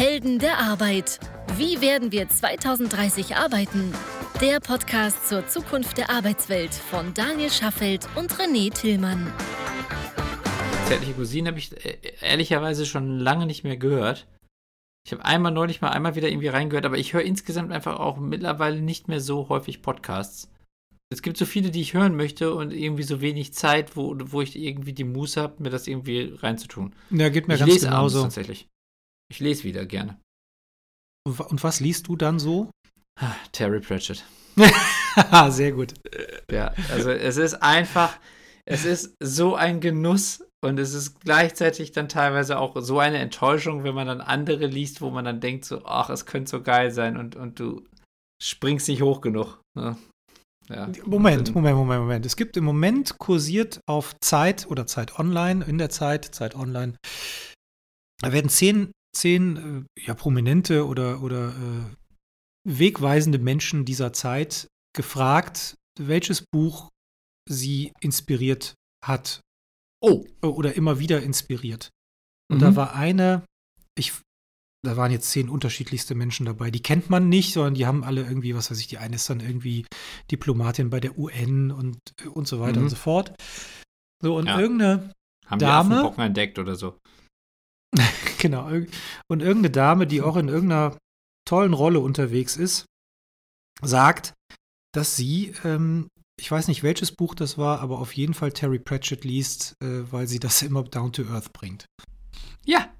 Helden der Arbeit. Wie werden wir 2030 arbeiten? Der Podcast zur Zukunft der Arbeitswelt von Daniel Schaffelt und René Tillmann. Zärtliche Cousine habe ich äh, ehrlicherweise schon lange nicht mehr gehört. Ich habe einmal neulich mal einmal wieder irgendwie reingehört, aber ich höre insgesamt einfach auch mittlerweile nicht mehr so häufig Podcasts. Es gibt so viele, die ich hören möchte und irgendwie so wenig Zeit, wo, wo ich irgendwie die Muße habe, mir das irgendwie reinzutun. Ja, geht mir ich ganz lese abends genauso. tatsächlich. Ich lese wieder gerne. Und wa- Und was liest du dann so? Ah, Terry Pratchett. Sehr gut. Ja, also es ist einfach, es ist so ein Genuss und es ist gleichzeitig dann teilweise auch so eine Enttäuschung, wenn man dann andere liest, wo man dann denkt so, ach, es könnte so geil sein und, und du springst nicht hoch genug. Ne? Ja. Moment, Und- Moment, Moment, Moment. Es gibt im Moment kursiert auf Zeit oder Zeit Online, in der Zeit, Zeit Online, da werden zehn, zehn äh, ja, prominente oder, oder äh, wegweisende Menschen dieser Zeit gefragt, welches Buch sie inspiriert hat Oh, äh, oder immer wieder inspiriert. Und Mhm. da war eine, ich, da waren jetzt zehn unterschiedlichste Menschen dabei. Die kennt man nicht, sondern die haben alle irgendwie, was weiß ich, die eine ist dann irgendwie Diplomatin bei der UN und, und so weiter Mhm. und so fort. So, und Ja. irgendeine, haben Dame? die Affenpocken entdeckt oder so. genau, und irgendeine Dame, die auch in irgendeiner tollen Rolle unterwegs ist, sagt, dass sie, ähm, ich weiß nicht, welches Buch das war, aber auf jeden Fall Terry Pratchett liest, äh, weil sie das immer down to earth bringt. Ja,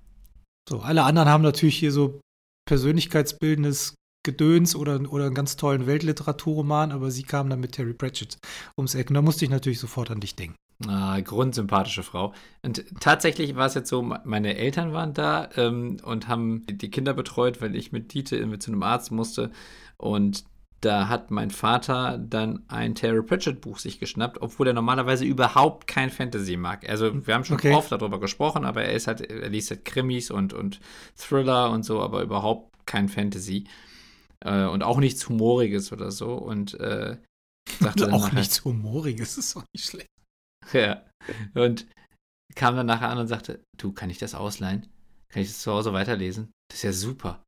So, alle anderen haben natürlich hier so persönlichkeitsbildendes Gedöns oder, oder einen ganz tollen Weltliteraturroman, aber sie kam dann mit Terry Pratchett ums Eck. Und da musste ich natürlich sofort an dich denken. Ah, grundsympathische Frau. Und tatsächlich war es jetzt so, meine Eltern waren da ähm, und haben die Kinder betreut, weil ich mit Dieter mit zu einem Arzt musste. Und da hat mein Vater dann ein Terry Pratchett Buch sich geschnappt, obwohl er normalerweise überhaupt kein Fantasy mag. Also wir haben schon Okay. oft darüber gesprochen, aber er ist halt, er liest halt Krimis und, und Thriller und so, aber überhaupt kein Fantasy. Äh, und auch nichts Humoriges oder so. Und äh, sagte auch nachher- nichts Humoriges, ist auch nicht schlecht. ja. Und kam dann nachher an und sagte, du, kann ich das ausleihen? Kann ich das zu Hause weiterlesen? Das ist ja super.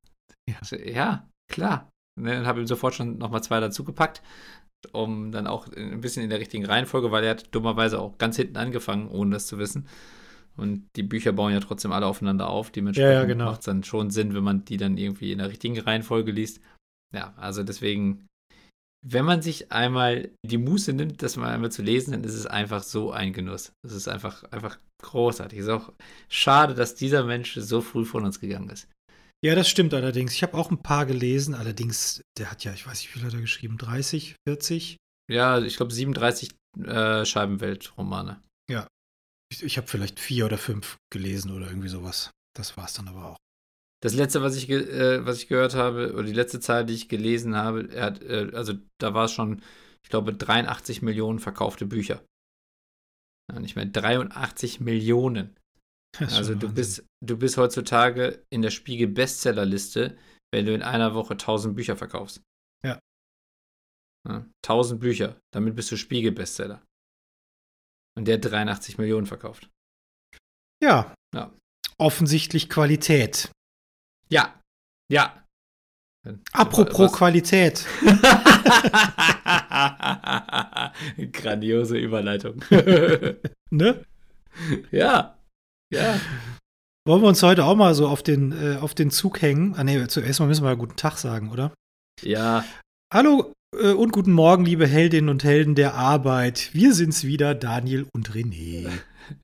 Ja. So, ja klar. Und dann habe ich ihm sofort schon nochmal zwei dazu gepackt, um dann auch ein bisschen in der richtigen Reihenfolge, weil er hat dummerweise auch ganz hinten angefangen, ohne das zu wissen. Und die Bücher bauen ja trotzdem alle aufeinander auf. Dementsprechend Ja, ja, genau. macht es dann schon Sinn, wenn man die dann irgendwie in der richtigen Reihenfolge liest. Ja, also deswegen, wenn man sich einmal die Muße nimmt, das mal einmal zu lesen, dann ist es einfach so ein Genuss. Es ist einfach, einfach großartig. Es ist auch schade, dass dieser Mensch so früh von uns gegangen ist. Ja, das stimmt allerdings. Ich habe auch ein paar gelesen. Allerdings, der hat ja, ich weiß nicht, wie viel hat er geschrieben? 30, 40? Ja, ich glaube 37 äh, Scheibenwelt-Romane. Ich, ich habe vielleicht vier oder fünf gelesen oder irgendwie sowas. Das war es dann aber auch. Das letzte, was ich, äh, was ich gehört habe, oder die letzte Zahl, die ich gelesen habe, er hat, äh, also da war es schon, ich glaube, 83 Millionen verkaufte Bücher. Ja, nicht mehr 83 Millionen. Also du Wahnsinn. bist, du bist heutzutage in der Spiegel Bestsellerliste, wenn du in einer Woche 1000 Bücher verkaufst. Ja. ja 1000 Bücher, damit bist du Spiegel Bestseller. Und der hat 83 Millionen verkauft. Ja. Ja. Offensichtlich Qualität. Ja. Ja. Apropos Was- Qualität. Grandiose Überleitung. Ne? ja. Ja. Wollen wir uns heute auch mal so auf den, äh, auf den Zug hängen? Ah, nee, zuerst mal müssen wir ja guten Tag sagen, oder? Ja. Hallo äh, und guten Morgen, liebe Heldinnen und Helden der Arbeit. Wir sind's wieder, Daniel und René.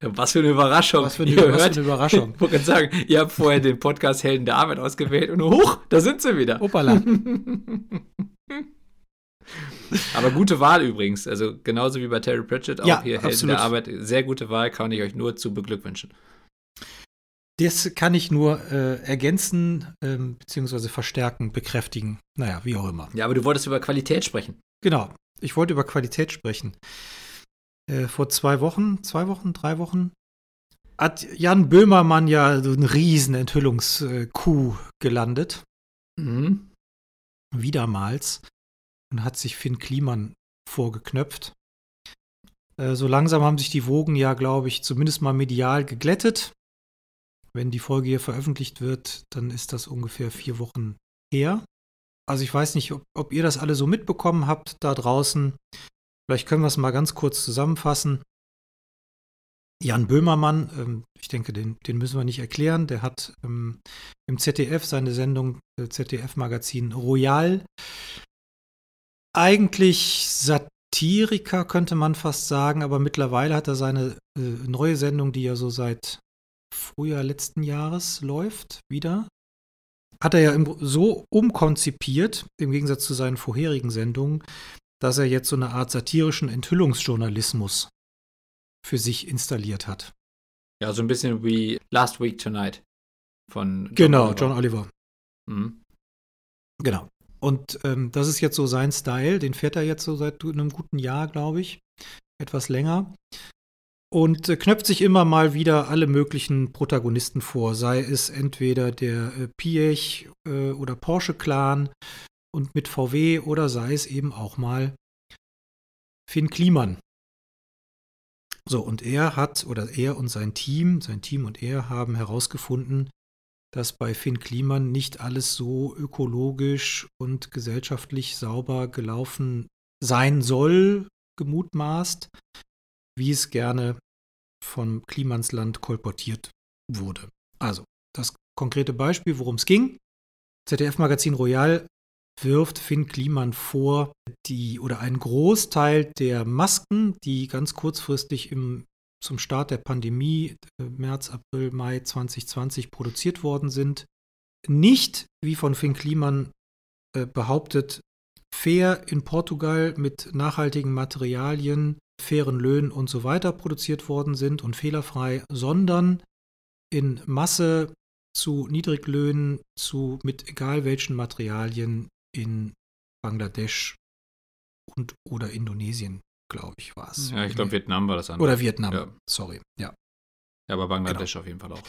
Was für eine Überraschung. Was für eine, Ihr was hört- für eine Überraschung. Ich wollte sagen, ihr habt vorher den Podcast Helden der Arbeit ausgewählt und hoch, da sind sie wieder. Opala. Aber gute Wahl übrigens. Also genauso wie bei Terry Pratchett, auch Ja, hier Helden absolut. der Arbeit. Sehr gute Wahl, kann ich euch nur zu beglückwünschen. Das kann ich nur äh, ergänzen, ähm, beziehungsweise verstärken, bekräftigen. Naja, wie auch immer. Ja, aber du wolltest über Qualität sprechen. Genau. Ich wollte über Qualität sprechen. Äh, vor zwei Wochen, zwei Wochen, drei Wochen, hat Jan Böhmermann ja so einen riesen Enthüllungskuh gelandet. Mhm. Wiedermals. Und hat sich Finn Kliman vorgeknöpft. Äh, so langsam haben sich die Wogen ja, glaube ich, zumindest mal medial geglättet. Wenn die Folge hier veröffentlicht wird, dann ist das ungefähr vier Wochen her. Also ich weiß nicht, ob, ob ihr das alle so mitbekommen habt da draußen. Vielleicht können wir es mal ganz kurz zusammenfassen. Jan Böhmermann, ähm, ich denke, den, den, müssen wir nicht erklären, der hat ähm, im ZDF seine Sendung, äh, ZDF-Magazin Royal, eigentlich Satiriker könnte man fast sagen, aber mittlerweile hat er seine äh, neue Sendung, die ja so seit Frühjahr letzten Jahres läuft, wieder. Hat er ja so umkonzipiert, im Gegensatz zu seinen vorherigen Sendungen, dass er jetzt so eine Art satirischen Enthüllungsjournalismus für sich installiert hat. Ja, so ein bisschen wie Last Week Tonight von John Genau, Oliver. John Oliver. Mhm. Genau. Und ähm, das ist jetzt so sein Style, den fährt er jetzt so seit einem guten Jahr, glaube ich. Etwas länger. Und äh, knöpft sich immer mal wieder alle möglichen Protagonisten vor, sei es entweder der äh, Piech äh, oder Porsche-Clan und mit VW oder sei es eben auch mal Finn Kliman, so, und er hat, oder er und sein Team, sein Team und er haben herausgefunden, dass bei Finn Kliman nicht alles so ökologisch und gesellschaftlich sauber gelaufen sein soll, gemutmaßt, wie es gerne von Klimansland kolportiert wurde. Also, das konkrete Beispiel, worum es ging. ZDF-Magazin Royal wirft Finn Kliman vor, die oder einen Großteil der Masken, die ganz kurzfristig im, zum Start der Pandemie, äh, März, April, Mai 2020 produziert worden sind, nicht, wie von Finn Kliman äh, behauptet, fair in Portugal mit nachhaltigen Materialien, fairen Löhnen und so weiter produziert worden sind und fehlerfrei, sondern in Masse zu Niedriglöhnen, zu mit egal welchen Materialien in Bangladesch und oder Indonesien, glaube ich, war es. Ja, ich glaube, Vietnam war das andere. Oder Vietnam, ja. sorry, ja. Ja, aber Bangladesch genau. auf jeden Fall auch.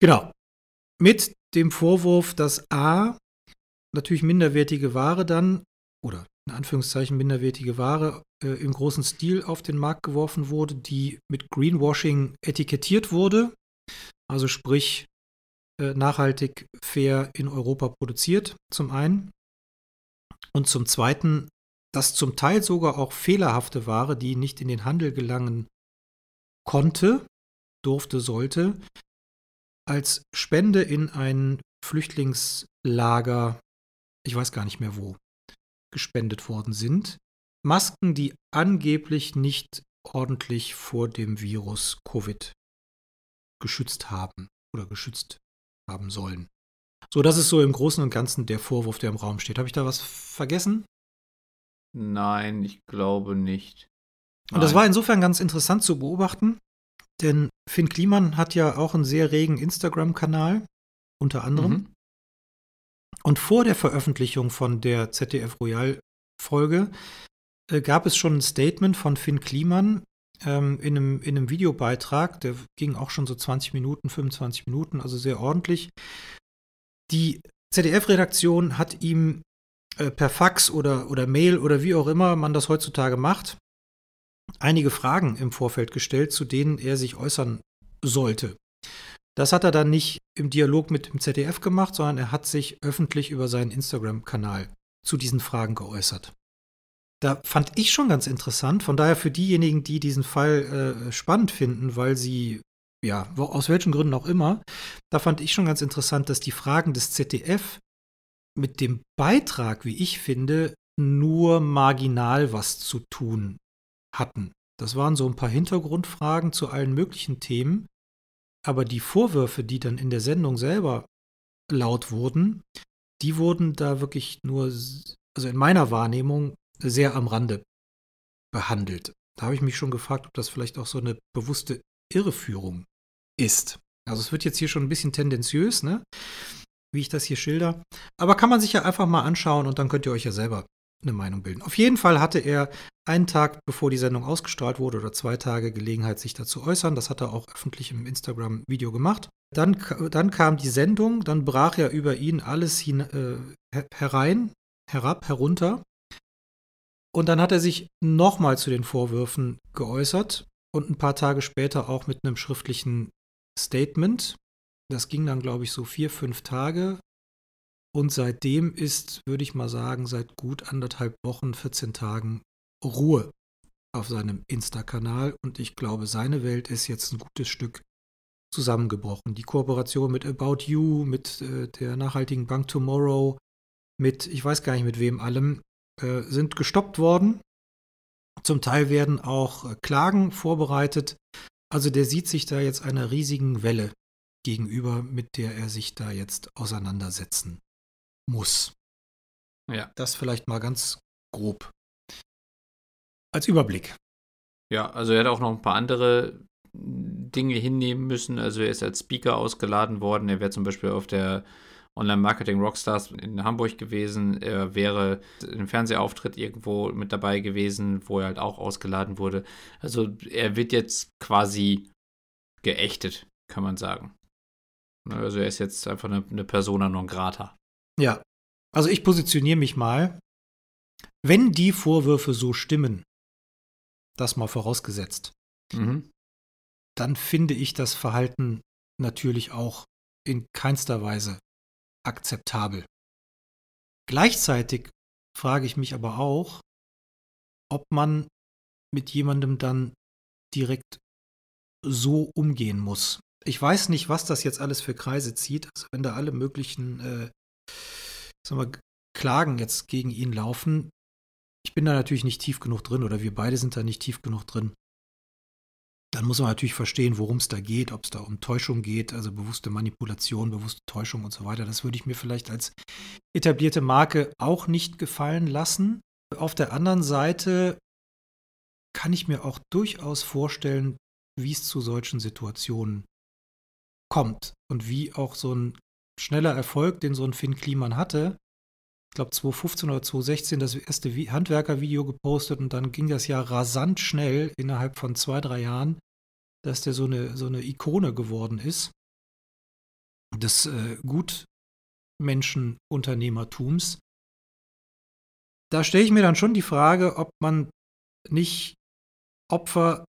Genau. Mit dem Vorwurf, dass A, natürlich minderwertige Ware dann, oder in Anführungszeichen minderwertige Ware, äh, im großen Stil auf den Markt geworfen wurde, die mit Greenwashing etikettiert wurde. Also sprich, äh, nachhaltig fair in Europa produziert, zum einen. Und zum Zweiten, dass zum Teil sogar auch fehlerhafte Ware, die nicht in den Handel gelangen konnte, durfte, sollte, als Spende in ein Flüchtlingslager, ich weiß gar nicht mehr wo, gespendet worden sind. Masken, die angeblich nicht ordentlich vor dem Virus Covid geschützt haben oder geschützt haben sollen. So, das ist so im Großen und Ganzen der Vorwurf, der im Raum steht. Habe ich da was vergessen? Nein, ich glaube nicht. Nein. Und das war insofern ganz interessant zu beobachten, denn Finn Kliman hat ja auch einen sehr regen Instagram-Kanal, unter anderem. Mhm. Und vor der Veröffentlichung von der ZDF Royal-Folge äh, gab es schon ein Statement von Finn Kliman ähm, in, einem, in einem Videobeitrag, der ging auch schon so 20 Minuten, 25 Minuten, also sehr ordentlich, die ZDF-Redaktion hat ihm äh, per Fax oder, oder Mail oder wie auch immer man das heutzutage macht, einige Fragen im Vorfeld gestellt, zu denen er sich äußern sollte. Das hat er dann nicht im Dialog mit dem ZDF gemacht, sondern er hat sich öffentlich über seinen Instagram-Kanal zu diesen Fragen geäußert. Da fand ich schon ganz interessant, von daher für diejenigen, die diesen Fall äh, spannend finden, weil sie ja, aus welchen Gründen auch immer, da fand ich schon ganz interessant, dass die Fragen des ZDF mit dem Beitrag, wie ich finde, nur marginal was zu tun hatten. Das waren so ein paar Hintergrundfragen zu allen möglichen Themen, aber die Vorwürfe, die dann in der Sendung selber laut wurden, die wurden da wirklich nur, also in meiner Wahrnehmung, sehr am Rande behandelt. Da habe ich mich schon gefragt, ob das vielleicht auch so eine bewusste Irreführung ist. Also es wird jetzt hier schon ein bisschen tendenziös, ne? Wie ich das hier schilder. Aber kann man sich ja einfach mal anschauen und dann könnt ihr euch ja selber eine Meinung bilden. Auf jeden Fall hatte er einen Tag, bevor die Sendung ausgestrahlt wurde, oder zwei Tage Gelegenheit, sich dazu äußern. Das hat er auch öffentlich im Instagram-Video gemacht. Dann, dann kam die Sendung, dann brach ja über ihn alles hin, äh, herein, herab, herunter. Und dann hat er sich nochmal zu den Vorwürfen geäußert und ein paar Tage später auch mit einem schriftlichen Statement. Das ging dann, glaube ich, so vier, fünf Tage. Und seitdem ist, würde ich mal sagen, seit gut anderthalb Wochen, 14 Tagen Ruhe auf seinem Insta-Kanal. Und ich glaube, seine Welt ist jetzt ein gutes Stück zusammengebrochen. Die Kooperation mit About You, mit äh, der nachhaltigen Bank Tomorrow, mit, ich weiß gar nicht mit wem allem, äh, sind gestoppt worden. Zum Teil werden auch äh, Klagen vorbereitet. Also der sieht sich da jetzt einer riesigen Welle gegenüber, mit der er sich da jetzt auseinandersetzen muss. Ja. Das vielleicht mal ganz grob. Als Überblick. Ja, also er hat auch noch ein paar andere Dinge hinnehmen müssen. Also er ist als Speaker ausgeladen worden. Er wäre zum Beispiel auf der Online-Marketing Rockstars in Hamburg gewesen. Er wäre im Fernsehauftritt irgendwo mit dabei gewesen, wo er halt auch ausgeladen wurde. Also er wird jetzt quasi geächtet, kann man sagen. Also er ist jetzt einfach eine, eine Persona non grata. Ja, also ich positioniere mich mal. Wenn die Vorwürfe so stimmen, das mal vorausgesetzt, mhm. dann finde ich das Verhalten natürlich auch in keinster Weise akzeptabel. Gleichzeitig frage ich mich aber auch, ob man mit jemandem dann direkt so umgehen muss. Ich weiß nicht, was das jetzt alles für Kreise zieht. Also wenn da alle möglichen äh, sagen wir, Klagen jetzt gegen ihn laufen, ich bin da natürlich nicht tief genug drin oder wir beide sind da nicht tief genug drin. Dann muss man natürlich verstehen, worum es da geht, ob es da um Täuschung geht, also bewusste Manipulation, bewusste Täuschung und so weiter. Das würde ich mir vielleicht als etablierte Marke auch nicht gefallen lassen. Auf der anderen Seite kann ich mir auch durchaus vorstellen, wie es zu solchen Situationen kommt und wie auch so ein schneller Erfolg, den so ein Finn Kliman hatte, glaube 2015 oder 2016 das erste Handwerker-Video gepostet und dann ging das ja rasant schnell innerhalb von zwei, drei Jahren, dass der so eine, so eine Ikone geworden ist des äh, Gutmenschenunternehmertums. Da stelle ich mir dann schon die Frage, ob man nicht Opfer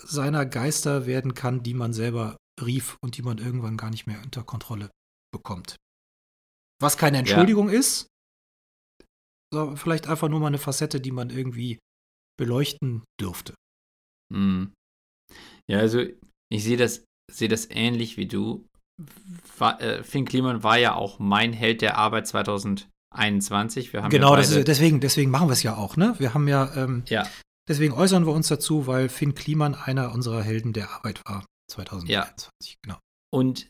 seiner Geister werden kann, die man selber rief und die man irgendwann gar nicht mehr unter Kontrolle bekommt. Was keine Entschuldigung ja. ist, sondern vielleicht einfach nur mal eine Facette, die man irgendwie beleuchten dürfte. Mhm. Ja, also ich sehe das, sehe das ähnlich wie du. War, äh, Finn Kliman war ja auch mein Held der Arbeit 2021. Wir haben genau, ja das ist, deswegen, deswegen machen wir es ja auch, ne? Wir haben ja, ähm, ja, deswegen äußern wir uns dazu, weil Finn Kliman einer unserer Helden der Arbeit war 2021. Ja. Genau. Und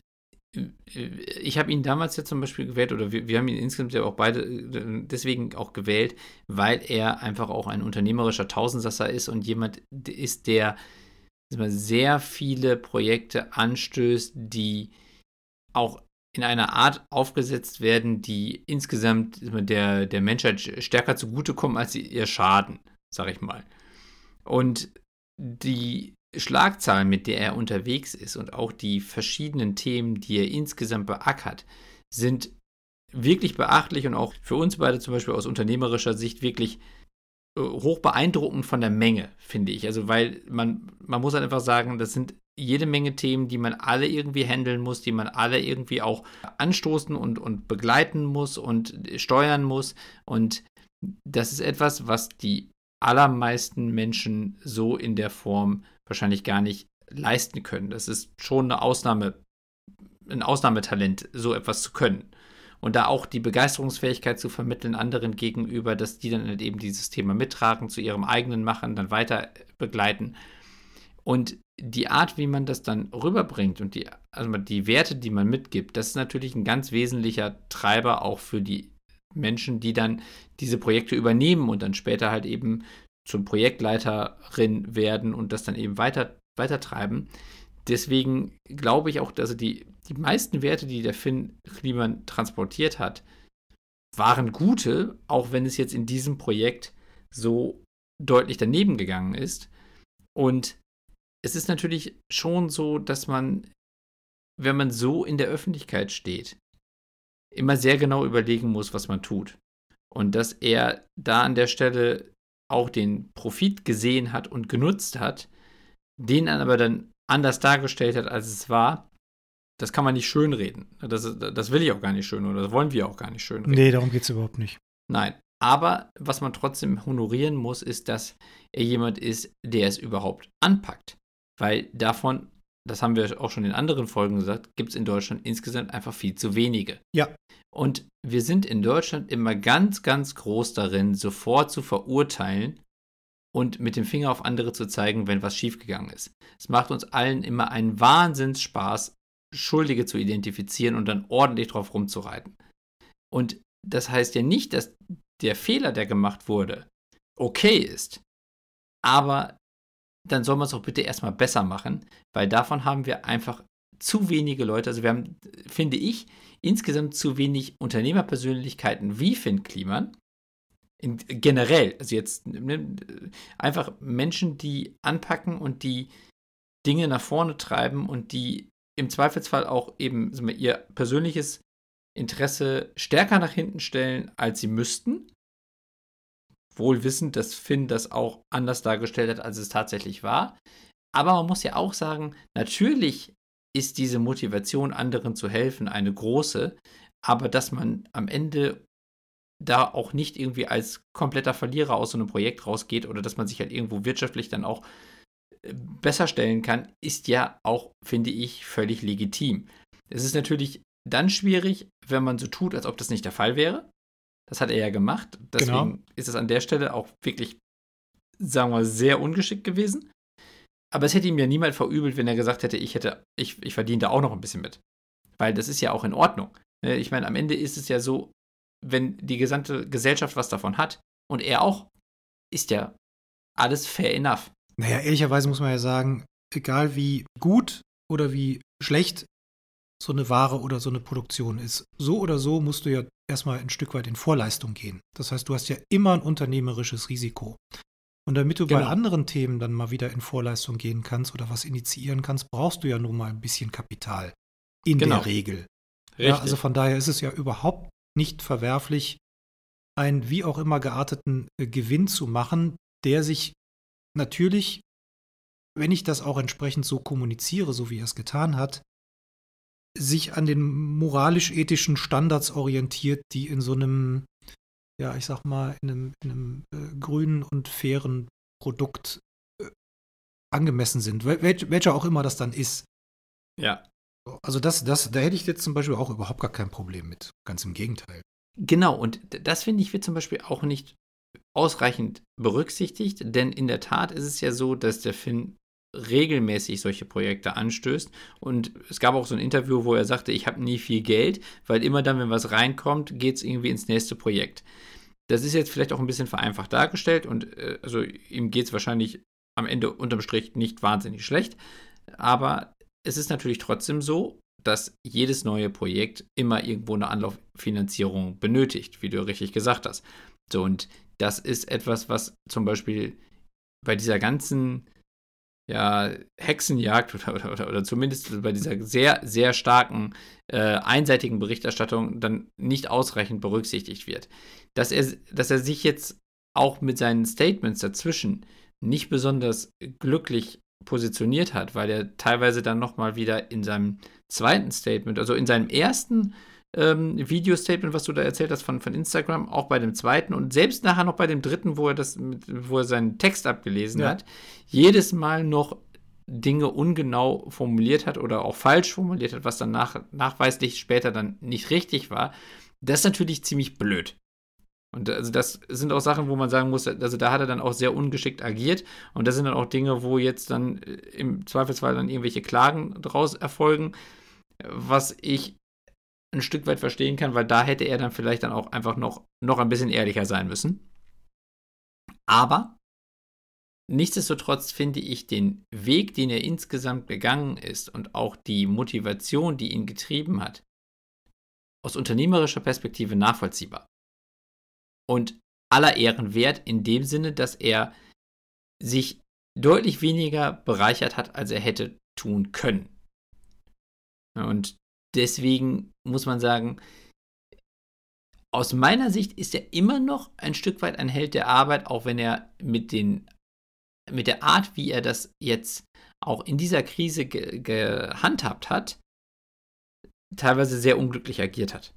ich habe ihn damals ja zum Beispiel gewählt, oder wir, wir haben ihn insgesamt ja auch beide äh, deswegen auch gewählt, weil er einfach auch ein unternehmerischer Tausendsasser ist und jemand ist, der sehr viele Projekte anstößt, die auch in einer Art aufgesetzt werden, die insgesamt der, der Menschheit stärker zugutekommen, als sie ihr schaden, sag ich mal. Und die Schlagzahl, mit der er unterwegs ist und auch die verschiedenen Themen, die er insgesamt beackert, sind wirklich beachtlich und auch für uns beide zum Beispiel aus unternehmerischer Sicht wirklich äh, hoch beeindruckend von der Menge, finde ich. Also, weil man, man muss halt einfach sagen, das sind jede Menge Themen, die man alle irgendwie handeln muss, die man alle irgendwie auch anstoßen und, und begleiten muss und steuern muss. Und das ist etwas, was die allermeisten Menschen so in der Form wahrscheinlich gar nicht leisten können. Das ist schon eine Ausnahme, ein Ausnahmetalent, so etwas zu können. Und da auch die Begeisterungsfähigkeit zu vermitteln anderen gegenüber, dass die dann halt eben dieses Thema mittragen, zu ihrem eigenen Machen, dann weiter begleiten. Und die Art, wie man das dann rüberbringt und die, also die Werte, die man mitgibt, das ist natürlich ein ganz wesentlicher Treiber auch für die Menschen, die dann diese Projekte übernehmen und dann später halt eben zum Projektleiterin werden und das dann eben weiter, weitertreiben. Deswegen glaube ich auch, dass die, die meisten Werte, die der Finn Kliman transportiert hat, waren gute, auch wenn es jetzt in diesem Projekt so deutlich daneben gegangen ist. Und es ist natürlich schon so, dass man, wenn man so in der Öffentlichkeit steht, immer sehr genau überlegen muss, was man tut. Und dass er da an der Stelle auch den Profit gesehen hat und genutzt hat, den aber dann anders dargestellt hat, als es war, das kann man nicht schönreden. Das, das will ich auch gar nicht schön oder das wollen wir auch gar nicht schönreden. Nee, darum geht es überhaupt nicht. Nein. Aber was man trotzdem honorieren muss, ist, dass er jemand ist, der es überhaupt anpackt. Weil davon, das haben wir auch schon in anderen Folgen gesagt, gibt es in Deutschland insgesamt einfach viel zu wenige. Ja. Und wir sind in Deutschland immer ganz, ganz groß darin, sofort zu verurteilen und mit dem Finger auf andere zu zeigen, wenn was schiefgegangen ist. Es macht uns allen immer einen Wahnsinnsspaß, Schuldige zu identifizieren und dann ordentlich drauf rumzureiten. Und das heißt ja nicht, dass der Fehler, der gemacht wurde, okay ist. Aber dann soll man es auch bitte erstmal besser machen, weil davon haben wir einfach zu wenige Leute. Also wir haben, finde ich, insgesamt zu wenig Unternehmerpersönlichkeiten wie Finn Kliman. In, generell, also jetzt ne, einfach Menschen, die anpacken und die Dinge nach vorne treiben und die im Zweifelsfall auch eben wir, ihr persönliches Interesse stärker nach hinten stellen, als sie müssten. Wohl wissend, dass Finn das auch anders dargestellt hat, als es tatsächlich war. Aber man muss ja auch sagen, natürlich ist diese Motivation, anderen zu helfen, eine große, aber dass man am Ende da auch nicht irgendwie als kompletter Verlierer aus so einem Projekt rausgeht oder dass man sich halt irgendwo wirtschaftlich dann auch äh, besser stellen kann, ist ja auch, finde ich, völlig legitim. Es ist natürlich dann schwierig, wenn man so tut, als ob das nicht der Fall wäre. Das hat er ja gemacht. Deswegen genau. ist es an der Stelle auch wirklich, sagen wir, sehr ungeschickt gewesen. Aber es hätte ihm ja niemand verübelt, wenn er gesagt hätte, ich hätte, ich, ich verdiene da auch noch ein bisschen mit. Weil das ist ja auch in Ordnung. Ne, ich meine, am Ende ist es ja so, wenn die gesamte Gesellschaft was davon hat und er auch, ist ja alles fair enough. Naja, ehrlicherweise muss man ja sagen, egal wie gut oder wie schlecht so eine Ware oder so eine Produktion ist. So oder so musst du ja erstmal ein Stück weit in Vorleistung gehen. Das heißt, du hast ja immer ein unternehmerisches Risiko. Und damit du genau. bei anderen Themen dann mal wieder in Vorleistung gehen kannst oder was initiieren kannst, brauchst du ja nun mal ein bisschen Kapital. In genau. der Regel. Ja, also von daher ist es ja überhaupt nicht verwerflich, einen wie auch immer gearteten äh, Gewinn zu machen, der sich natürlich, wenn ich das auch entsprechend so kommuniziere, so wie er es getan hat, sich an den moralisch-ethischen Standards orientiert, die in so einem, ja, ich sag mal, in einem, in einem äh, grünen und fairen Produkt äh, angemessen sind, wel welcher auch immer das dann ist. Ja. Also das, das, da hätte ich jetzt zum Beispiel auch überhaupt gar kein Problem mit. Ganz im Gegenteil. Genau, und das finde ich wird zum Beispiel auch nicht ausreichend berücksichtigt, denn in der Tat ist es ja so, dass der Finn regelmäßig solche Projekte anstößt. Und es gab auch so ein Interview, wo er sagte, ich habe nie viel Geld, weil immer dann, wenn was reinkommt, geht es irgendwie ins nächste Projekt. Das ist jetzt vielleicht auch ein bisschen vereinfacht dargestellt und äh, also ihm geht es wahrscheinlich am Ende unterm Strich nicht wahnsinnig schlecht. Aber es ist natürlich trotzdem so, dass jedes neue Projekt immer irgendwo eine Anlauffinanzierung benötigt, wie du richtig gesagt hast. So, und das ist etwas, was zum Beispiel bei dieser ganzen ja, Hexenjagd oder, oder, oder, oder, zumindest bei dieser sehr, sehr starken, äh, einseitigen Berichterstattung dann nicht ausreichend berücksichtigt wird. Dass er, dass er sich jetzt auch mit seinen Statements dazwischen nicht besonders glücklich positioniert hat, weil er teilweise dann nochmal wieder in seinem zweiten Statement, also in seinem ersten ähm, Video-Statement, was du da erzählt hast von, von Instagram, auch bei dem zweiten und selbst nachher noch bei dem dritten, wo er das, wo er seinen Text abgelesen ja. hat, jedes Mal noch Dinge ungenau formuliert hat oder auch falsch formuliert hat, was dann nach, nachweislich später dann nicht richtig war. Das ist natürlich ziemlich blöd. Und also das sind auch Sachen, wo man sagen muss, also da hat er dann auch sehr ungeschickt agiert. Und das sind dann auch Dinge, wo jetzt dann äh, im Zweifelsfall dann irgendwelche Klagen draus erfolgen, was ich ein Stück weit verstehen kann, weil da hätte er dann vielleicht dann auch einfach noch, noch ein bisschen ehrlicher sein müssen. Aber nichtsdestotrotz finde ich den Weg, den er insgesamt gegangen ist und auch die Motivation, die ihn getrieben hat, aus unternehmerischer Perspektive nachvollziehbar. Und aller Ehren wert in dem Sinne, dass er sich deutlich weniger bereichert hat, als er hätte tun können. Und deswegen muss man sagen, aus meiner Sicht ist er immer noch ein Stück weit ein Held der Arbeit, auch wenn er mit, den, mit der Art, wie er das jetzt auch in dieser Krise ge gehandhabt hat, teilweise sehr unglücklich agiert hat.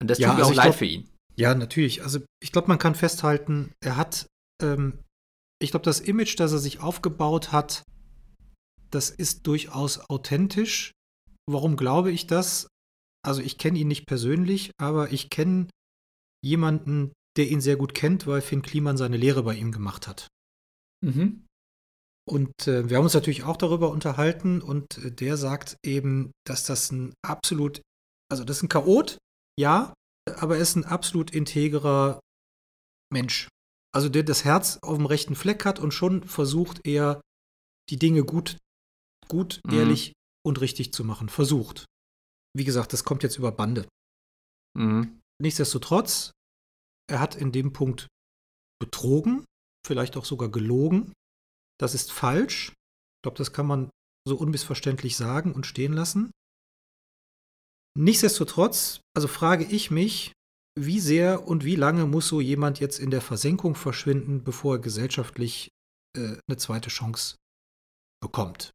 Und das Ja, tut mir also auch leid glaub- für ihn. Ja, natürlich. Also ich glaube, man kann festhalten, er hat, ähm, ich glaube, das Image, das er sich aufgebaut hat, das ist durchaus authentisch. Warum glaube ich das? Also ich kenne ihn nicht persönlich, aber ich kenne jemanden, der ihn sehr gut kennt, weil Finn Kliman seine Lehre bei ihm gemacht hat. Mhm. Und äh, wir haben uns natürlich auch darüber unterhalten und äh, der sagt eben, dass das ein absolut, also das ist ein Chaot, ja, aber er ist ein absolut integrer Mensch. Also der das Herz auf dem rechten Fleck hat und schon versucht er, die Dinge gut, gut, Mhm. ehrlich und richtig zu machen. Versucht. Wie gesagt, das kommt jetzt über Bande. Mhm. Nichtsdestotrotz, er hat in dem Punkt betrogen, vielleicht auch sogar gelogen. Das ist falsch. Ich glaube, das kann man so unmissverständlich sagen und stehen lassen. Nichtsdestotrotz, also frage ich mich, wie sehr und wie lange muss so jemand jetzt in der Versenkung verschwinden, bevor er gesellschaftlich äh, eine zweite Chance bekommt.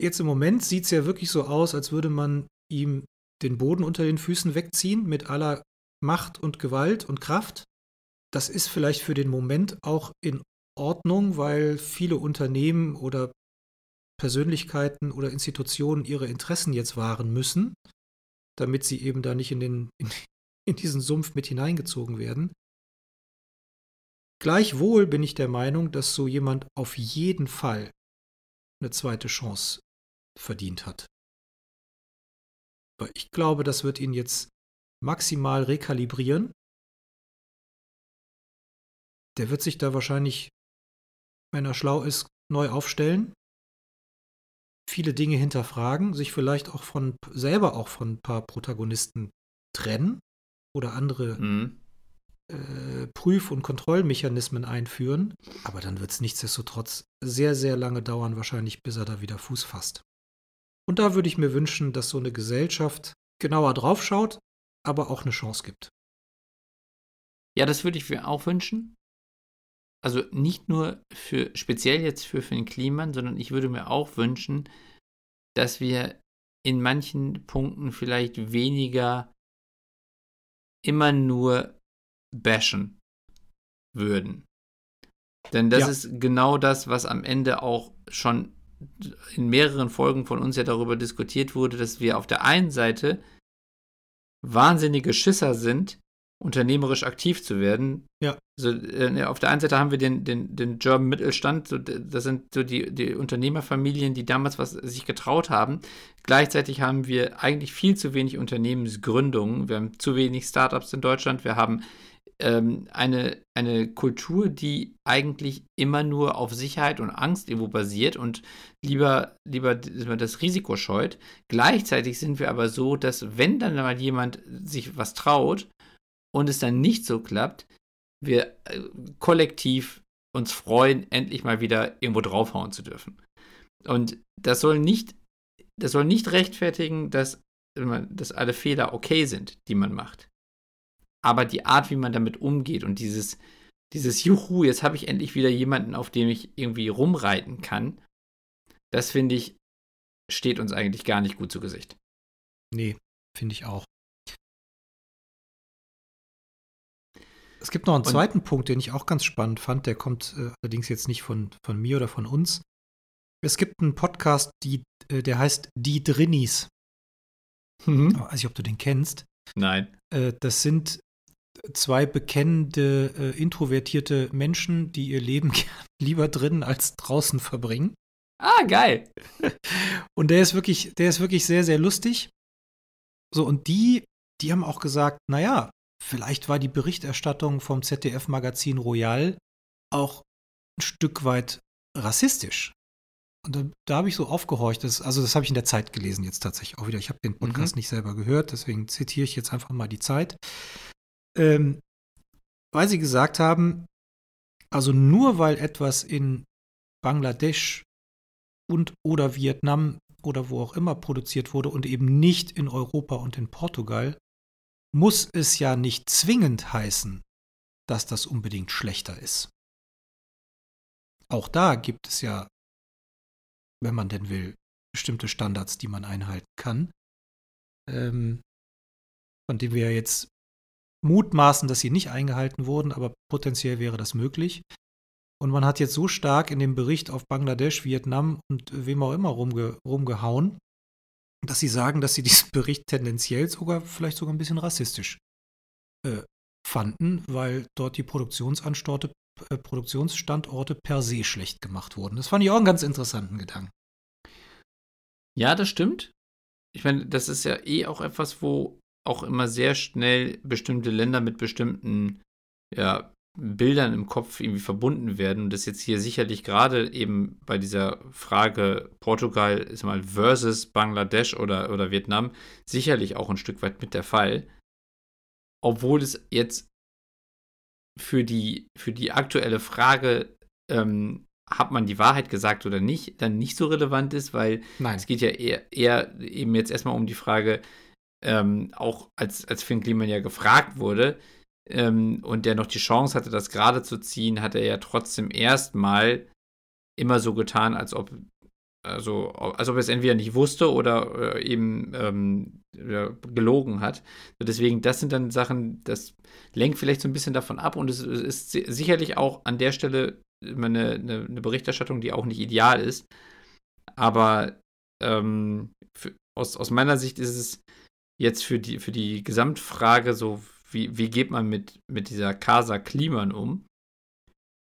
Jetzt im Moment sieht es ja wirklich so aus, als würde man ihm den Boden unter den Füßen wegziehen mit aller Macht und Gewalt und Kraft. Das ist vielleicht für den Moment auch in Ordnung, weil viele Unternehmen oder Persönlichkeiten oder Institutionen ihre Interessen jetzt wahren müssen, damit sie eben da nicht in, den, in, in diesen Sumpf mit hineingezogen werden. Gleichwohl bin ich der Meinung, dass so jemand auf jeden Fall eine zweite Chance verdient hat. Aber ich glaube, das wird ihn jetzt maximal rekalibrieren. Der wird sich da wahrscheinlich, wenn er schlau ist, neu aufstellen, viele Dinge hinterfragen, sich vielleicht auch von selber auch von ein paar Protagonisten trennen oder andere Mhm. äh, Prüf- und Kontrollmechanismen einführen. Aber dann wird es nichtsdestotrotz sehr, sehr lange dauern, wahrscheinlich, bis er da wieder Fuß fasst. Und da würde ich mir wünschen, dass so eine Gesellschaft genauer draufschaut, aber auch eine Chance gibt. Ja, das würde ich mir auch wünschen. Also nicht nur für, speziell jetzt für Finn Kliman, sondern ich würde mir auch wünschen, dass wir in manchen Punkten vielleicht weniger immer nur bashen würden. Denn das Ja. ist genau das, was am Ende auch schon in mehreren Folgen von uns ja darüber diskutiert wurde, dass wir auf der einen Seite wahnsinnige Schisser sind, unternehmerisch aktiv zu werden. Ja. So, äh, auf der einen Seite haben wir den, den, den German Mittelstand, so, das sind so die, die Unternehmerfamilien, die damals was sich getraut haben. Gleichzeitig haben wir eigentlich viel zu wenig Unternehmensgründungen. Wir haben zu wenig Startups in Deutschland. Wir haben ähm, eine, eine Kultur, die eigentlich immer nur auf Sicherheit und Angst irgendwo basiert und lieber, lieber das Risiko scheut. Gleichzeitig sind wir aber so, dass wenn dann mal jemand sich was traut und es dann nicht so klappt, wir äh, kollektiv uns freuen, endlich mal wieder irgendwo draufhauen zu dürfen. Und das soll nicht, das soll nicht rechtfertigen, dass, dass alle Fehler okay sind, die man macht. Aber die Art, wie man damit umgeht und dieses, dieses Juhu, jetzt habe ich endlich wieder jemanden, auf dem ich irgendwie rumreiten kann, das finde ich, steht uns eigentlich gar nicht gut zu Gesicht. Nee, finde ich auch. Es gibt noch einen Und- zweiten Punkt, den ich auch ganz spannend fand. Der kommt äh, allerdings jetzt nicht von, von mir oder von uns. Es gibt einen Podcast, die, äh, der heißt Die Drinnies. Ich weiß nicht, ob du den kennst. Nein. Äh, das sind zwei bekennende, äh, introvertierte Menschen, die ihr Leben lieber drinnen als draußen verbringen. Ah, geil. Und der ist wirklich, der ist wirklich sehr, sehr lustig. So, und die, die haben auch gesagt, naja, vielleicht war die Berichterstattung vom ZDF-Magazin Royal auch ein Stück weit rassistisch. Und da, da habe ich so aufgehorcht. Das, also, das habe ich in der Zeit gelesen, jetzt tatsächlich auch wieder. Ich habe den Podcast Mhm. nicht selber gehört, deswegen zitiere ich jetzt einfach mal die Zeit. Ähm, weil sie gesagt haben, also nur weil etwas in Bangladesch und oder Vietnam oder wo auch immer produziert wurde und eben nicht in Europa und in Portugal, muss es ja nicht zwingend heißen, dass das unbedingt schlechter ist. Auch da gibt es ja, wenn man denn will, bestimmte Standards, die man einhalten kann. ähm, von dem wir jetzt mutmaßen, dass sie nicht eingehalten wurden, aber potenziell wäre das möglich. Und man hat jetzt so stark in dem Bericht auf Bangladesch, Vietnam und wem auch immer rumge rumgehauen, dass sie sagen, dass sie diesen Bericht tendenziell sogar, vielleicht sogar ein bisschen rassistisch äh, fanden, weil dort die Produktionsstandorte, äh, Produktionsstandorte per se schlecht gemacht wurden. Das fand ich auch einen ganz interessanten Gedanken. Ja, das stimmt. Ich meine, das ist ja eh auch etwas, wo auch immer sehr schnell bestimmte Länder mit bestimmten ja, Bildern im Kopf irgendwie verbunden werden. Und das ist jetzt hier sicherlich gerade eben bei dieser Frage Portugal ist mal versus Bangladesch oder, oder Vietnam sicherlich auch ein Stück weit mit der Fall. Obwohl es jetzt für die, für die aktuelle Frage, ähm, hat man die Wahrheit gesagt oder nicht, dann nicht so relevant ist, weil Nein. es geht ja eher, eher eben jetzt erstmal um die Frage, ähm, auch als, als Finn Kliman ja gefragt wurde ähm, und der noch die Chance hatte, das gerade zu ziehen, hat er ja trotzdem erstmal immer so getan, als ob also als ob er es entweder nicht wusste oder äh, eben ähm, gelogen hat. Deswegen, das sind dann Sachen, das lenkt vielleicht so ein bisschen davon ab und es, ist sicherlich auch an der Stelle eine, eine, eine, Berichterstattung, die auch nicht ideal ist. Aber ähm, für, aus, aus meiner Sicht ist es jetzt für die, für die Gesamtfrage so, wie, wie geht man mit, mit dieser Casa Kliman um?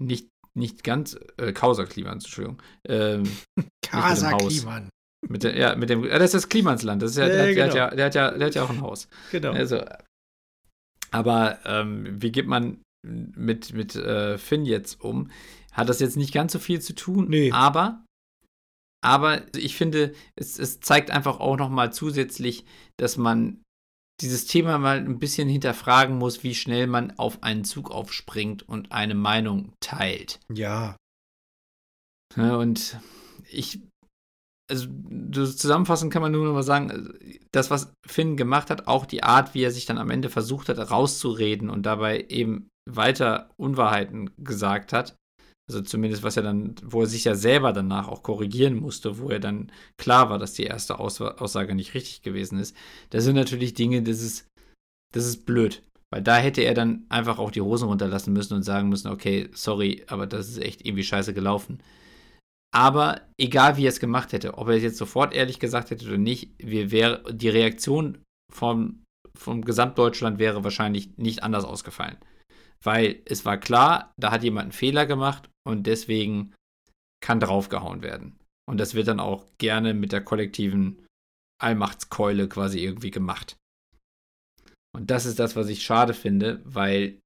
Nicht, nicht ganz, äh, Causa Kliman, Entschuldigung. Ähm, Casa Kliman. Mit der, ja, mit dem, das ist das Klimansland. Das ist ja, ja, der, genau. der, hat ja, der, hat ja, der hat ja auch ein Haus. Genau. Also, aber ähm, wie geht man mit, mit äh, Finn jetzt um? Hat das jetzt nicht ganz so viel zu tun, nee. aber aber ich finde, es, es zeigt einfach auch noch mal zusätzlich, dass man dieses Thema mal ein bisschen hinterfragen muss, wie schnell man auf einen Zug aufspringt und eine Meinung teilt. Ja. Und ich, also zusammenfassend kann man nur noch mal sagen, das, was Finn gemacht hat, auch die Art, wie er sich dann am Ende versucht hat, rauszureden und dabei eben weiter Unwahrheiten gesagt hat, also zumindest, was er dann, wo er sich ja selber danach auch korrigieren musste, wo er dann klar war, dass die erste Aussage nicht richtig gewesen ist. Das sind natürlich Dinge, das ist, das ist blöd. Weil da hätte er dann einfach auch die Hosen runterlassen müssen und sagen müssen, okay, sorry, aber das ist echt irgendwie scheiße gelaufen. Aber egal wie er es gemacht hätte, ob er es jetzt sofort ehrlich gesagt hätte oder nicht, wir wär, die Reaktion vom, vom Gesamtdeutschland wäre wahrscheinlich nicht anders ausgefallen weil es war klar, da hat jemand einen Fehler gemacht und deswegen kann draufgehauen werden. Und das wird dann auch gerne mit der kollektiven Allmachtskeule quasi irgendwie gemacht. Und das ist das, was ich schade finde, weil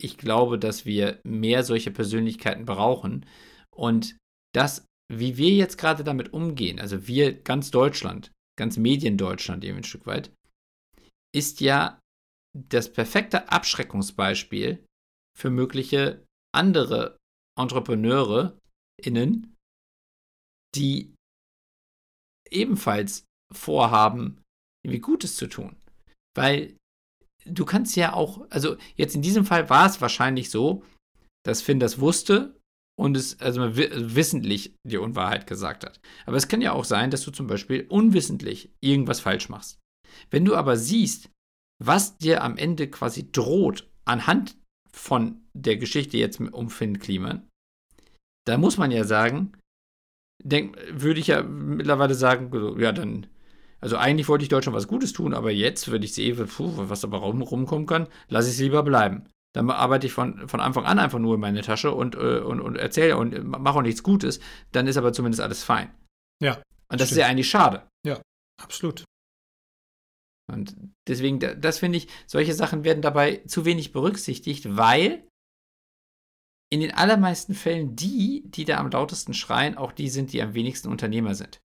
ich glaube, dass wir mehr solche Persönlichkeiten brauchen. Und das, wie wir jetzt gerade damit umgehen, also wir ganz Deutschland, ganz Mediendeutschland eben ein Stück weit, ist ja das perfekte Abschreckungsbeispiel für mögliche andere Entrepreneure innen, die ebenfalls vorhaben, irgendwie Gutes zu tun. Weil du kannst ja auch, also jetzt in diesem Fall war es wahrscheinlich so, dass Finn das wusste und es also wissentlich die Unwahrheit gesagt hat. Aber es kann ja auch sein, dass du zum Beispiel unwissentlich irgendwas falsch machst. Wenn du aber siehst, was dir am Ende quasi droht, anhand von der Geschichte jetzt um Finn Kliman, da muss man ja sagen, denk, würde ich ja mittlerweile sagen, ja, dann, also eigentlich wollte ich Deutschland was Gutes tun, aber jetzt, wenn ich sehe, puh, was dabei rum, rumkommen kann, lasse ich es lieber bleiben. Dann arbeite ich von, von Anfang an einfach nur in meine Tasche und, äh, und, und erzähle und mache auch nichts Gutes, dann ist aber zumindest alles fein. Ja. Und das stimmt. ist ja eigentlich schade. Ja, absolut. Und deswegen, das finde ich, solche Sachen werden dabei zu wenig berücksichtigt, weil in den allermeisten Fällen die, die da am lautesten schreien, auch die sind, die am wenigsten Unternehmer sind.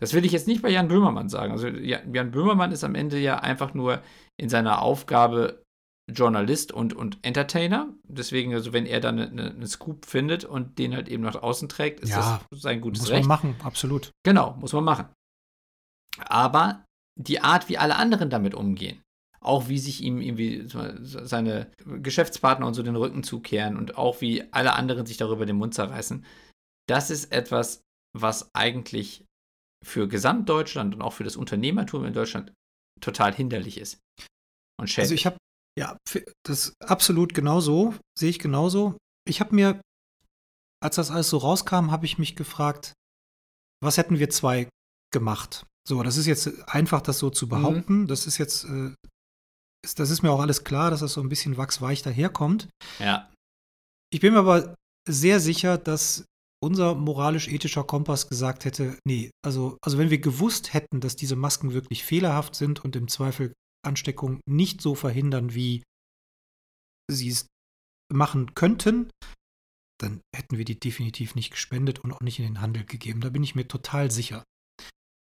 Das will ich jetzt nicht bei Jan Böhmermann sagen. Also Jan Böhmermann ist am Ende ja einfach nur in seiner Aufgabe Journalist und, und Entertainer. Deswegen, also wenn er dann einen eine, Scoop findet und den halt eben nach außen trägt, ist ja, das sein gutes muss Recht. Muss man machen, absolut. Genau, muss man machen. Aber die Art, wie alle anderen damit umgehen. Auch wie sich ihm irgendwie seine Geschäftspartner und so den Rücken zukehren und auch wie alle anderen sich darüber den Mund zerreißen. Das ist etwas, was eigentlich für Gesamtdeutschland und auch für das Unternehmertum in Deutschland total hinderlich ist. Und schädlich. Also ich habe, ja, das absolut genauso, sehe ich genauso. Ich habe mir, als das alles so rauskam, habe ich mich gefragt, was hätten wir zwei gemacht? So, das ist jetzt einfach, das so zu mhm. behaupten. Mhm. Das ist jetzt, äh, ist, das ist mir auch alles klar, dass das so ein bisschen wachsweich daherkommt. Ja. Ich bin mir aber sehr sicher, dass unser moralisch-ethischer Kompass gesagt hätte, nee, also, also wenn wir gewusst hätten, dass diese Masken wirklich fehlerhaft sind und im Zweifel Ansteckung nicht so verhindern, wie sie es machen könnten, dann hätten wir die definitiv nicht gespendet und auch nicht in den Handel gegeben. Da bin ich mir total sicher.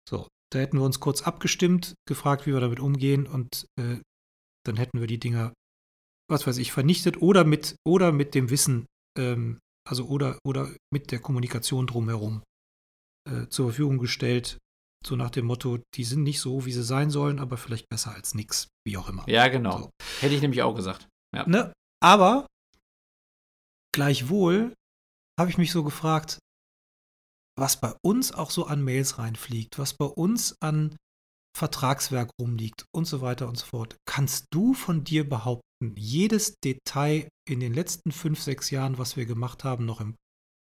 So, da hätten wir uns kurz abgestimmt, gefragt, wie wir damit umgehen und äh, dann hätten wir die Dinger, was weiß ich, vernichtet oder mit, oder mit dem Wissen ähm, also oder, oder mit der Kommunikation drumherum äh, zur Verfügung gestellt. So nach dem Motto, die sind nicht so, wie sie sein sollen, aber vielleicht besser als nichts, wie auch immer. Ja, genau. So. Hätte ich nämlich auch gesagt. Ja. Ne? Aber gleichwohl habe ich mich so gefragt, was bei uns auch so an Mails reinfliegt, was bei uns an Vertragswerk rumliegt und so weiter und so fort. Kannst du von dir behaupten, jedes Detail in den letzten fünf, sechs Jahren, was wir gemacht haben, noch im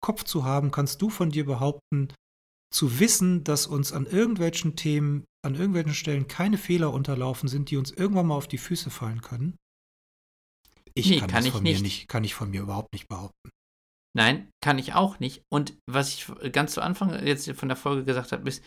Kopf zu haben? Kannst du von dir behaupten, zu wissen, dass uns an irgendwelchen Themen, an irgendwelchen Stellen keine Fehler unterlaufen sind, die uns irgendwann mal auf die Füße fallen können? Ich nee, kann, kann das von nicht. mir nicht, kann ich von mir überhaupt nicht behaupten. Nein, kann ich auch nicht. Und was ich ganz zu Anfang jetzt von der Folge gesagt habe, ist,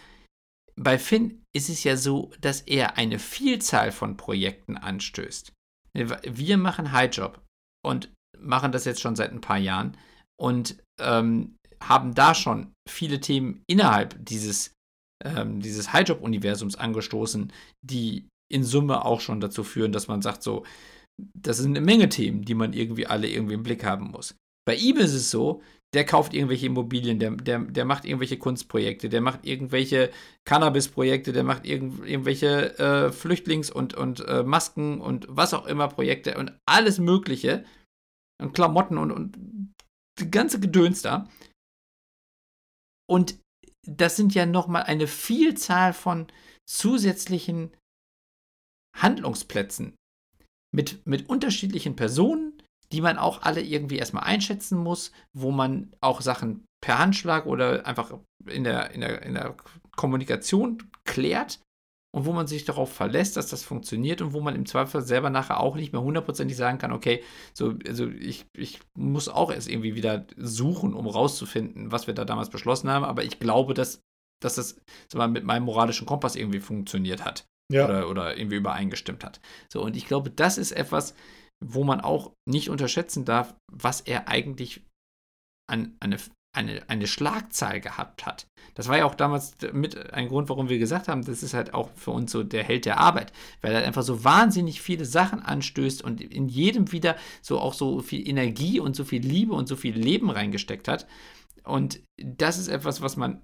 bei Finn ist es ja so, dass er eine Vielzahl von Projekten anstößt. Wir machen Highjob und machen das jetzt schon seit ein paar Jahren und ähm, haben da schon viele Themen innerhalb dieses, ähm, dieses Highjob-Universums angestoßen, die in Summe auch schon dazu führen, dass man sagt, so, das sind eine Menge Themen, die man irgendwie alle irgendwie im Blick haben muss. Bei ihm ist es so, der kauft irgendwelche Immobilien, der, der, der macht irgendwelche Kunstprojekte, der macht irgendwelche Cannabis-Projekte, der macht irgend, irgendwelche äh, Flüchtlings- und, und äh, Masken und was auch immer Projekte und alles Mögliche und Klamotten und, und die ganze Gedöns da. Und das sind ja nochmal eine Vielzahl von zusätzlichen Handlungsplätzen mit, mit unterschiedlichen Personen, die man auch alle irgendwie erstmal einschätzen muss, wo man auch Sachen per Handschlag oder einfach in der, in der, in der Kommunikation klärt und wo man sich darauf verlässt, dass das funktioniert und wo man im Zweifel selber nachher auch nicht mehr hundertprozentig sagen kann, okay, so, also ich, ich muss auch erst irgendwie wieder suchen, um rauszufinden, was wir da damals beschlossen haben, aber ich glaube, dass, dass das mal, mit meinem moralischen Kompass irgendwie funktioniert hat. Ja. Oder, oder irgendwie übereingestimmt hat. So, und ich glaube, das ist etwas, wo man auch nicht unterschätzen darf, was er eigentlich an eine, eine, eine Schlagzahl gehabt hat. Das war ja auch damals mit ein Grund, warum wir gesagt haben, das ist halt auch für uns so der Held der Arbeit, weil er einfach so wahnsinnig viele Sachen anstößt und in jedem wieder so auch so viel Energie und so viel Liebe und so viel Leben reingesteckt hat. Und das ist etwas, was man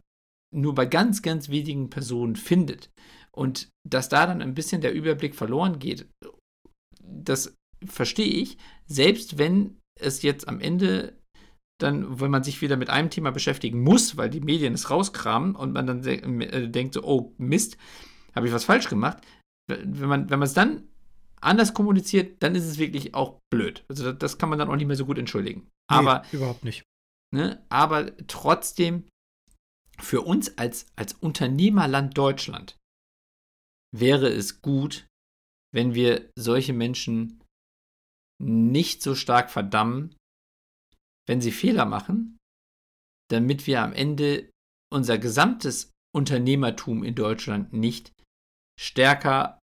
nur bei ganz, ganz wenigen Personen findet. Und dass da dann ein bisschen der Überblick verloren geht, das verstehe ich, selbst wenn es jetzt am Ende dann, wenn man sich wieder mit einem Thema beschäftigen muss, weil die Medien es rauskramen und man dann de äh, denkt so, oh Mist, habe ich was falsch gemacht. Wenn man, wenn man es dann anders kommuniziert, dann ist es wirklich auch blöd. Also das kann man dann auch nicht mehr so gut entschuldigen. Aber nee, überhaupt nicht. Ne, aber trotzdem für uns als, als Unternehmerland Deutschland wäre es gut, wenn wir solche Menschen nicht so stark verdammen, wenn sie Fehler machen, damit wir am Ende unser gesamtes Unternehmertum in Deutschland nicht stärker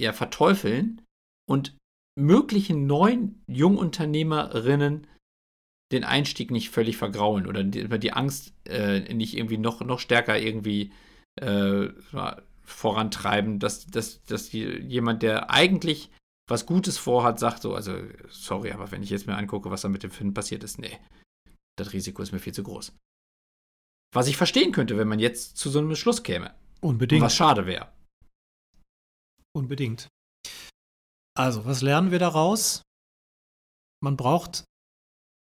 ja, verteufeln und möglichen neuen Jungunternehmerinnen den Einstieg nicht völlig vergraulen oder die, die Angst äh, nicht irgendwie noch, noch stärker irgendwie äh, vorantreiben, dass, dass, dass die, jemand, der eigentlich was Gutes vorhat, sagt so, also sorry, aber wenn ich jetzt mir angucke, was da mit dem Film passiert ist, nee, das Risiko ist mir viel zu groß. Was ich verstehen könnte, wenn man jetzt zu so einem Schluss käme. Unbedingt. Und was schade wäre. Unbedingt. Also, was lernen wir daraus? Man braucht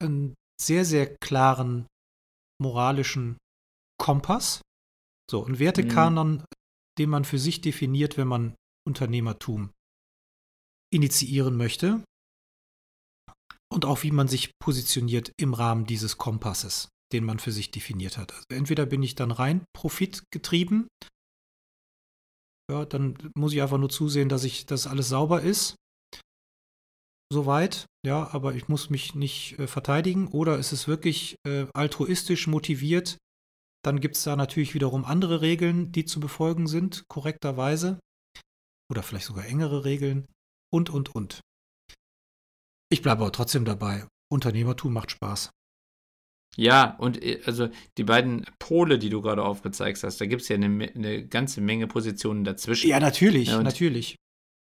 einen sehr, sehr klaren moralischen Kompass. So, ein Wertekanon, den man für sich definiert, wenn man Unternehmertum initiieren möchte. Und auch wie man sich positioniert im Rahmen dieses Kompasses, den man für sich definiert hat. Also entweder bin ich dann rein profitgetrieben, ja, dann muss ich einfach nur zusehen, dass ich, dass alles sauber ist. Soweit, ja, aber ich muss mich nicht äh, verteidigen. Oder ist es wirklich äh, altruistisch motiviert? Dann gibt es da natürlich wiederum andere Regeln, die zu befolgen sind, korrekterweise. Oder vielleicht sogar engere Regeln. Und, und, und. Ich bleibe aber trotzdem dabei. Unternehmertum macht Spaß. Ja, und äh, also die beiden Pole, die du gerade aufgezeigt hast, da gibt es ja eine, eine, ganze Menge Positionen dazwischen. Ja, natürlich, Ja, und- natürlich.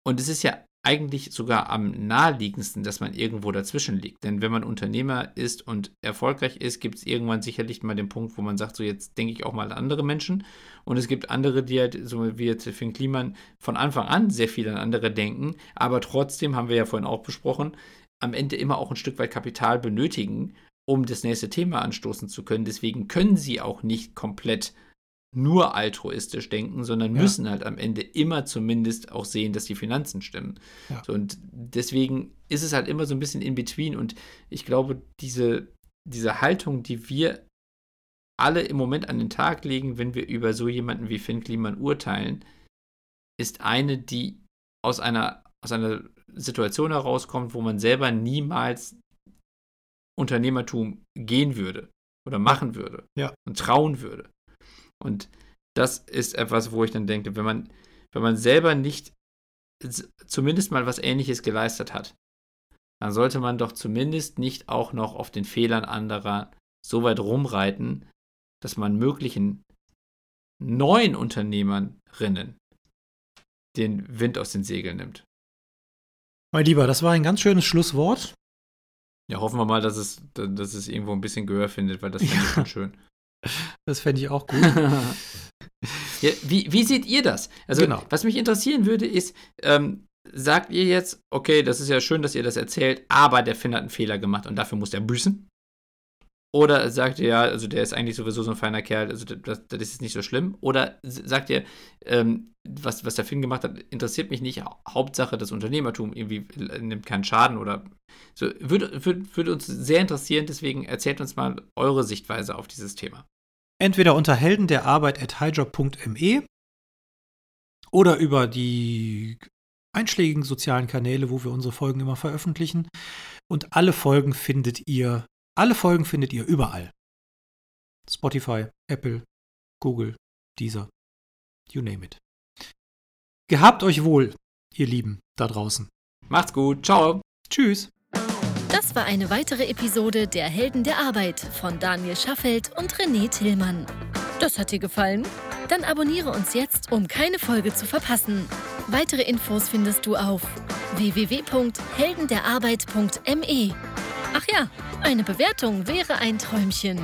Und es ist ja eigentlich sogar am naheliegendsten, dass man irgendwo dazwischen liegt. Denn wenn man Unternehmer ist und erfolgreich ist, gibt es irgendwann sicherlich mal den Punkt, wo man sagt, so jetzt denke ich auch mal an andere Menschen. Und es gibt andere, die halt, so wie jetzt Finn Kliman, von Anfang an sehr viel an andere denken, aber trotzdem, haben wir ja vorhin auch besprochen, am Ende immer auch ein Stück weit Kapital benötigen, um das nächste Thema anstoßen zu können. Deswegen können sie auch nicht komplett nur altruistisch denken, sondern Ja. müssen halt am Ende immer zumindest auch sehen, dass die Finanzen stimmen. Ja. So, und deswegen ist es halt immer so ein bisschen in between. Und ich glaube, diese, diese Haltung, die wir alle im Moment an den Tag legen, wenn wir über so jemanden wie Finn Kliman urteilen, ist eine, die aus einer, aus einer Situation herauskommt, wo man selber niemals Unternehmertum gehen würde oder machen würde Ja. und trauen würde. Und das ist etwas, wo ich dann denke, wenn man, wenn man selber nicht zumindest mal was Ähnliches geleistet hat, dann sollte man doch zumindest nicht auch noch auf den Fehlern anderer so weit rumreiten, dass man möglichen neuen Unternehmerinnen den Wind aus den Segeln nimmt. Mein Lieber, das war ein ganz schönes Schlusswort. Ja, hoffen wir mal, dass es, dass es irgendwo ein bisschen Gehör findet, weil das finde ich schon schön. Das fände ich auch gut. ja, wie, wie seht ihr das? Also, Genau. was mich interessieren würde, ist, ähm, sagt ihr jetzt, okay, das ist ja schön, dass ihr das erzählt, aber der Finn hat einen Fehler gemacht und dafür muss er büßen? Oder sagt ihr, ja, also der ist eigentlich sowieso so ein feiner Kerl, also das, das ist nicht so schlimm? Oder sagt ihr, ähm, was, was der Finn gemacht hat, interessiert mich nicht, Hauptsache das Unternehmertum irgendwie nimmt keinen Schaden oder so. Würde, würde, würde uns sehr interessieren, deswegen erzählt uns mal eure Sichtweise auf dieses Thema. Entweder unter helden der Arbeit at highjob.me oder über die einschlägigen sozialen Kanäle, wo wir unsere Folgen immer veröffentlichen. Und alle Folgen findet ihr, alle Folgen findet ihr überall. Spotify, Apple, Google, Deezer, you name it. Gehabt euch wohl, ihr Lieben da draußen. Macht's gut, ciao! Tschüss. Das war eine weitere Episode der Helden der Arbeit von Daniel Schaffelt und René Tillmann. Das hat dir gefallen? Dann abonniere uns jetzt, um keine Folge zu verpassen. Weitere Infos findest du auf www.heldenderarbeit.me. Ach ja, eine Bewertung wäre ein Träumchen.